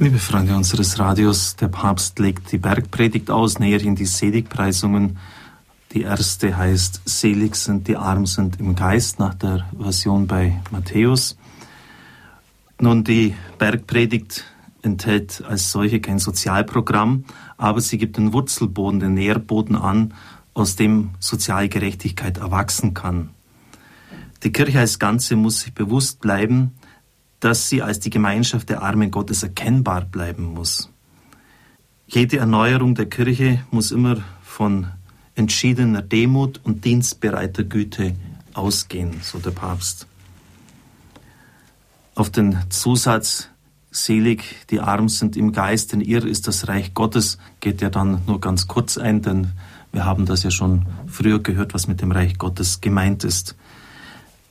Liebe Freunde unseres Radios, der Papst legt die Bergpredigt aus, näherhin die Seligpreisungen. Die erste heißt, selig sind die Armen sind im Geist, nach der Version bei Matthäus. Nun, die Bergpredigt enthält als solche kein Sozialprogramm, aber sie gibt den Wurzelboden, den Nährboden an, aus dem soziale Gerechtigkeit erwachsen kann. Die Kirche als Ganze muss sich bewusst bleiben, dass sie als die Gemeinschaft der Armen Gottes erkennbar bleiben muss. Jede Erneuerung der Kirche muss immer von entschiedener Demut und dienstbereiter Güte ausgehen, so der Papst. Auf den Zusatz Selig, die Armen sind im Geist, denn ihr ist das Reich Gottes, geht ja dann nur ganz kurz ein, denn wir haben das ja schon früher gehört, was mit dem Reich Gottes gemeint ist.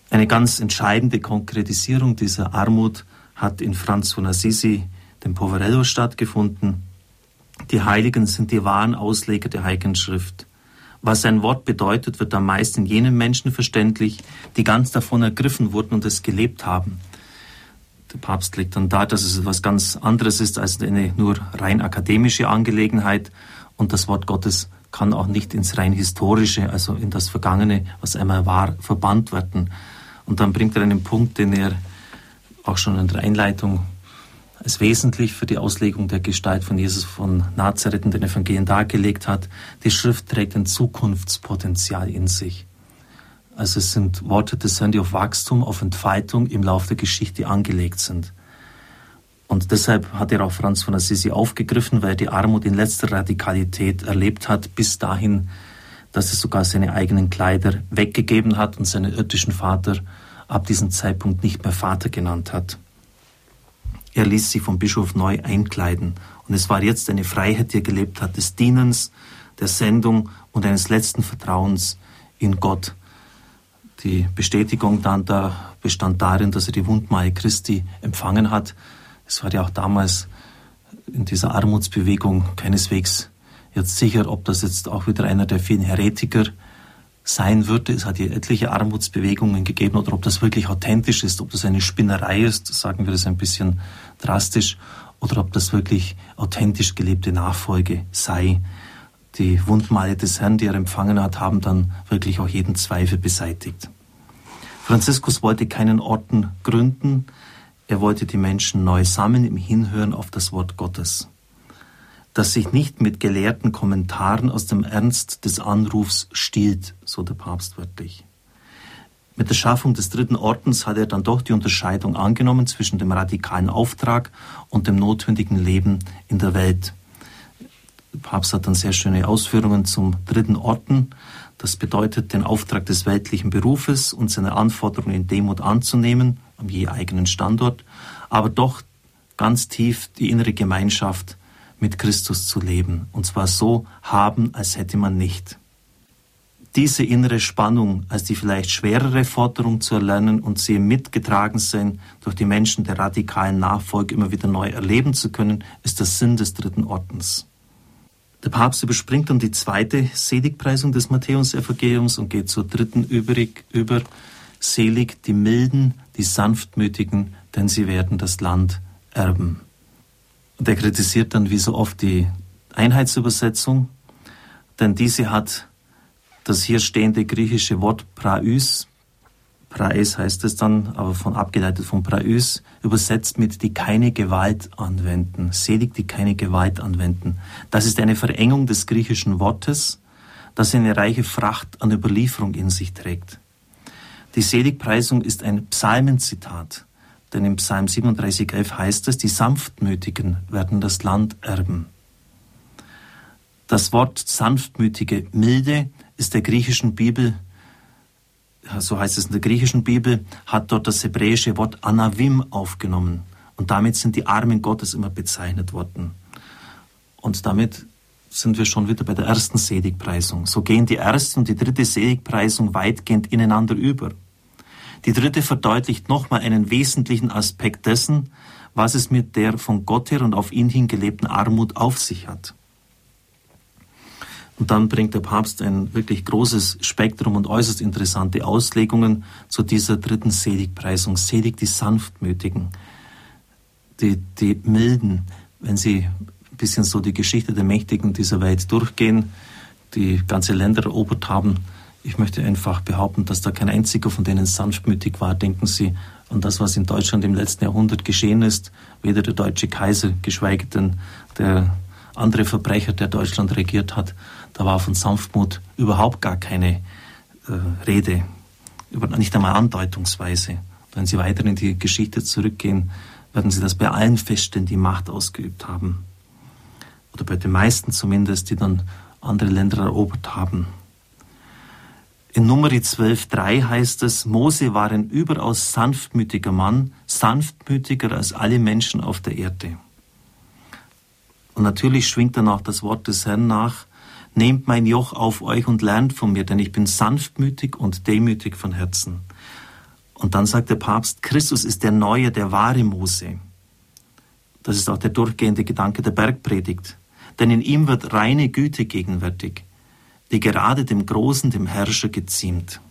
Eine ganz entscheidende Konkretisierung dieser Armut hat in Franz von Assisi, dem Poverello, stattgefunden. Die Heiligen sind die wahren Ausleger der Heiligen Schrift. Was ein Wort bedeutet, wird am meisten jenen Menschen verständlich, die ganz davon ergriffen wurden und es gelebt haben. Der Papst legt dann dar, dass es etwas ganz anderes ist als eine nur rein akademische Angelegenheit und das Wort Gottes kann auch nicht ins rein historische, also in das Vergangene, was einmal war, verbannt werden. Und dann bringt er einen Punkt, den er auch schon in der Einleitung als wesentlich für die Auslegung der Gestalt von Jesus von Nazareth in den Evangelien dargelegt hat. Die Schrift trägt ein Zukunftspotenzial in sich. Also es sind Worte des Herrn, die auf Wachstum, auf Entfaltung im Laufe der Geschichte angelegt sind. Und deshalb hat er auch Franz von Assisi aufgegriffen, weil er die Armut in letzter Radikalität erlebt hat, bis dahin, dass er sogar seine eigenen Kleider weggegeben hat und seinen irdischen Vater ab diesem Zeitpunkt nicht mehr Vater genannt hat. Er ließ sich vom Bischof neu einkleiden und es war jetzt eine Freiheit, die er gelebt hat, des Dienens, der Sendung und eines letzten Vertrauens in Gott. Die Bestätigung dann da bestand darin, dass er die Wundmale Christi empfangen hat. Es war ja auch damals in dieser Armutsbewegung keineswegs jetzt sicher, ob das jetzt auch wieder einer der vielen Heretiker sein würde. Es hat hier etliche Armutsbewegungen gegeben oder ob das wirklich authentisch ist, ob das eine Spinnerei ist, sagen wir das ein bisschen drastisch, oder ob das wirklich authentisch gelebte Nachfolge sei. Die Wundmale des Herrn, die er empfangen hat, haben dann wirklich auch jeden Zweifel beseitigt. Franziskus wollte keinen Orten gründen, er wollte die Menschen neu sammeln im Hinhören auf das Wort Gottes das sich nicht mit gelehrten Kommentaren aus dem Ernst des Anrufs stiehlt, so der Papst wörtlich. Mit der Schaffung des dritten Ordens hat er dann doch die Unterscheidung angenommen zwischen dem radikalen Auftrag und dem notwendigen Leben in der Welt. Der Papst hat dann sehr schöne Ausführungen zum dritten Orden. Das bedeutet, den Auftrag des weltlichen Berufes und seine Anforderungen in Demut anzunehmen, am je eigenen Standort, aber doch ganz tief die innere Gemeinschaft mit Christus zu leben, und zwar so haben, als hätte man nicht. Diese innere Spannung als die vielleicht schwerere Forderung zu erlernen und sie mitgetragen sein, durch die Menschen der radikalen Nachfolge immer wieder neu erleben zu können, ist der Sinn des dritten Ordens. Der Papst überspringt dann die zweite Seligpreisung des Matthäus-Evangeliums und geht zur dritten übrig, über. Selig die Milden, die Sanftmütigen, denn sie werden das Land erben. Und er kritisiert dann wie so oft die Einheitsübersetzung, denn diese hat das hier stehende griechische Wort praus, praes heißt es dann, aber von abgeleitet von praus, übersetzt mit die keine Gewalt anwenden, selig die keine Gewalt anwenden. Das ist eine Verengung des griechischen Wortes, das eine reiche Fracht an Überlieferung in sich trägt. Die Seligpreisung ist ein Psalmenzitat. Denn im Psalm 37,11 heißt es, die Sanftmütigen werden das Land erben. Das Wort sanftmütige, milde ist der griechischen Bibel, so heißt es in der griechischen Bibel, hat dort das hebräische Wort Anavim aufgenommen. Und damit sind die Armen Gottes immer bezeichnet worden. Und damit sind wir schon wieder bei der ersten Seligpreisung. So gehen die erste und die dritte Seligpreisung weitgehend ineinander über. Die dritte verdeutlicht nochmal einen wesentlichen Aspekt dessen, was es mit der von Gott her und auf ihn hin gelebten Armut auf sich hat. Und dann bringt der Papst ein wirklich großes Spektrum und äußerst interessante Auslegungen zu dieser dritten Seligpreisung. Selig die Sanftmütigen, die, die Milden, wenn Sie ein bisschen so die Geschichte der Mächtigen dieser Welt durchgehen, die ganze Länder erobert haben, ich möchte einfach behaupten, dass da kein einziger von denen sanftmütig war. Denken Sie an das, was in Deutschland im letzten Jahrhundert geschehen ist. Weder der deutsche Kaiser, geschweige denn der andere Verbrecher, der Deutschland regiert hat, da war von Sanftmut überhaupt gar keine äh, Rede, nicht einmal andeutungsweise. Wenn Sie weiter in die Geschichte zurückgehen, werden Sie das bei allen feststellen, die Macht ausgeübt haben. Oder bei den meisten zumindest, die dann andere Länder erobert haben. In Nummer 12.3 heißt es, Mose war ein überaus sanftmütiger Mann, sanftmütiger als alle Menschen auf der Erde. Und natürlich schwingt dann auch das Wort des Herrn nach, Nehmt mein Joch auf euch und lernt von mir, denn ich bin sanftmütig und demütig von Herzen. Und dann sagt der Papst, Christus ist der neue, der wahre Mose. Das ist auch der durchgehende Gedanke der Bergpredigt. Denn in ihm wird reine Güte gegenwärtig, die gerade dem Großen, dem Herrscher geziemt.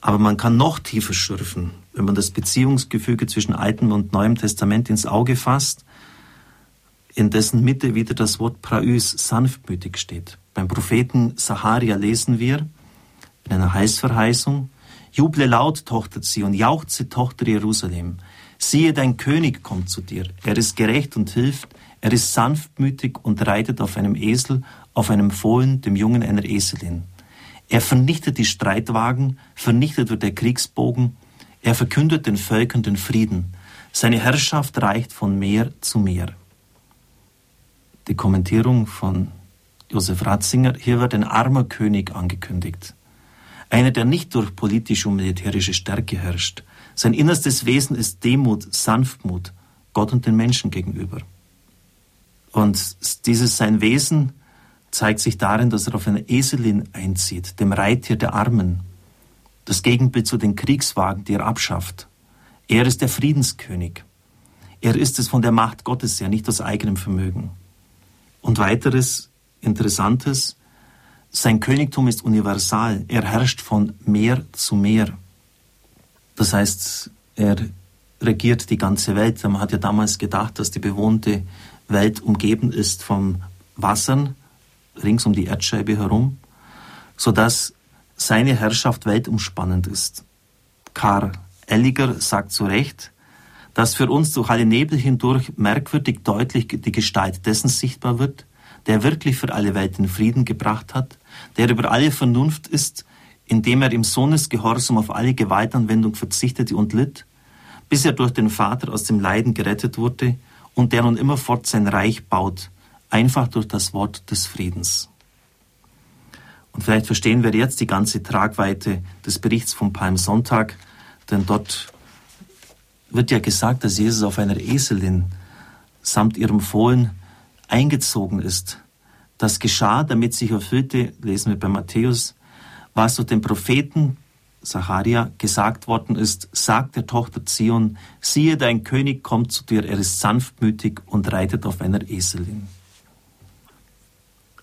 Aber man kann noch tiefer schürfen, wenn man das Beziehungsgefüge zwischen Altem und Neuem Testament ins Auge fasst in dessen Mitte wieder das Wort Praüs sanftmütig steht. Beim Propheten Saharia lesen wir in einer Heißverheißung, Juble laut, Tochter Zion, jauchze, Tochter Jerusalem. Siehe, dein König kommt zu dir. Er ist gerecht und hilft. Er ist sanftmütig und reitet auf einem Esel, auf einem Fohlen, dem Jungen einer Eselin. Er vernichtet die Streitwagen, vernichtet wird der Kriegsbogen. Er verkündet den Völkern den Frieden. Seine Herrschaft reicht von Meer zu Meer die Kommentierung von Josef Ratzinger, hier wird ein armer König angekündigt. Einer, der nicht durch politische und militärische Stärke herrscht. Sein innerstes Wesen ist Demut, Sanftmut, Gott und den Menschen gegenüber. Und dieses sein Wesen zeigt sich darin, dass er auf einer Eselin einzieht, dem Reittier der Armen. Das Gegenbild zu den Kriegswagen, die er abschafft. Er ist der Friedenskönig. Er ist es von der Macht Gottes her, nicht aus eigenem Vermögen. Und weiteres Interessantes, sein Königtum ist universal. Er herrscht von Meer zu Meer. Das heißt, er regiert die ganze Welt. Man hat ja damals gedacht, dass die bewohnte Welt umgeben ist von Wassern rings um die Erdscheibe herum, sodass seine Herrschaft weltumspannend ist. Karl Elliger sagt zu Recht, dass für uns durch alle Nebel hindurch merkwürdig deutlich die Gestalt dessen sichtbar wird, der wirklich für alle Welt den Frieden gebracht hat, der über alle Vernunft ist, indem er im Sohnesgehorsam auf alle Gewaltanwendung verzichtete und litt, bis er durch den Vater aus dem Leiden gerettet wurde und der nun immerfort sein Reich baut, einfach durch das Wort des Friedens. Und vielleicht verstehen wir jetzt die ganze Tragweite des Berichts vom Palmsonntag, denn dort wird ja gesagt, dass Jesus auf einer Eselin samt ihrem Fohlen eingezogen ist. Das geschah, damit sich erfüllte, lesen wir bei Matthäus, was durch den Propheten Zacharia gesagt worden ist, sagt der Tochter Zion, siehe, dein König kommt zu dir, er ist sanftmütig und reitet auf einer Eselin.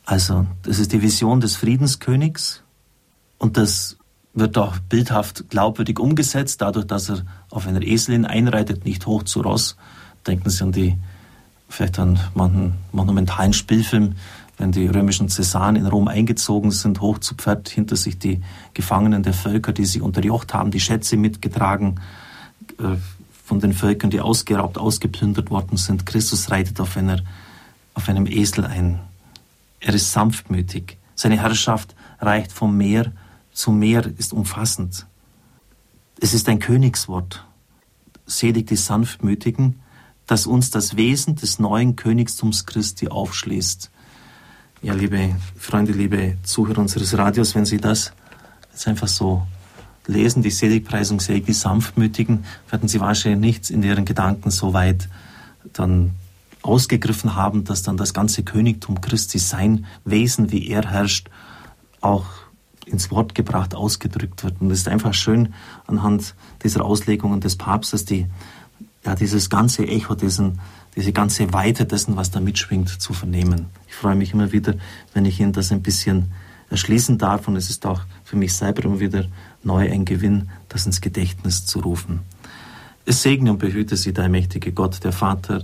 Also, das ist die Vision des Friedenskönigs und das wird auch bildhaft glaubwürdig umgesetzt, dadurch, dass er auf einer Eselin einreitet, nicht hoch zu Ross. Denken Sie an die, vielleicht an manchen monumentalen Spielfilm, wenn die römischen Cäsaren in Rom eingezogen sind, hoch zu Pferd, hinter sich die Gefangenen der Völker, die sie unterjocht haben, die Schätze mitgetragen äh, von den Völkern, die ausgeraubt, ausgeplündert worden sind. Christus reitet auf, einer, auf einem Esel ein. Er ist sanftmütig. Seine Herrschaft reicht vom Meer zu Meer ist umfassend. Es ist ein Königswort. Selig die Sanftmütigen, das uns das Wesen des neuen Königstums Christi aufschließt. Ja, liebe Freunde, liebe Zuhörer unseres Radios, wenn Sie das jetzt einfach so lesen, die Seligpreisung, selig die Sanftmütigen, werden Sie wahrscheinlich nichts in Ihren Gedanken so weit dann ausgegriffen haben, dass dann das ganze Königtum Christi, sein Wesen, wie er herrscht, auch ins Wort gebracht, ausgedrückt wird. Und es ist einfach schön, anhand dieser Auslegungen des Papstes, die, ja, dieses ganze Echo, diesen, diese ganze Weite dessen, was da mitschwingt, zu vernehmen. Ich freue mich immer wieder, wenn ich Ihnen das ein bisschen erschließen darf. Und es ist auch für mich selber immer wieder neu ein Gewinn, das ins Gedächtnis zu rufen. Es segne und behüte Sie, der mächtige Gott, der Vater,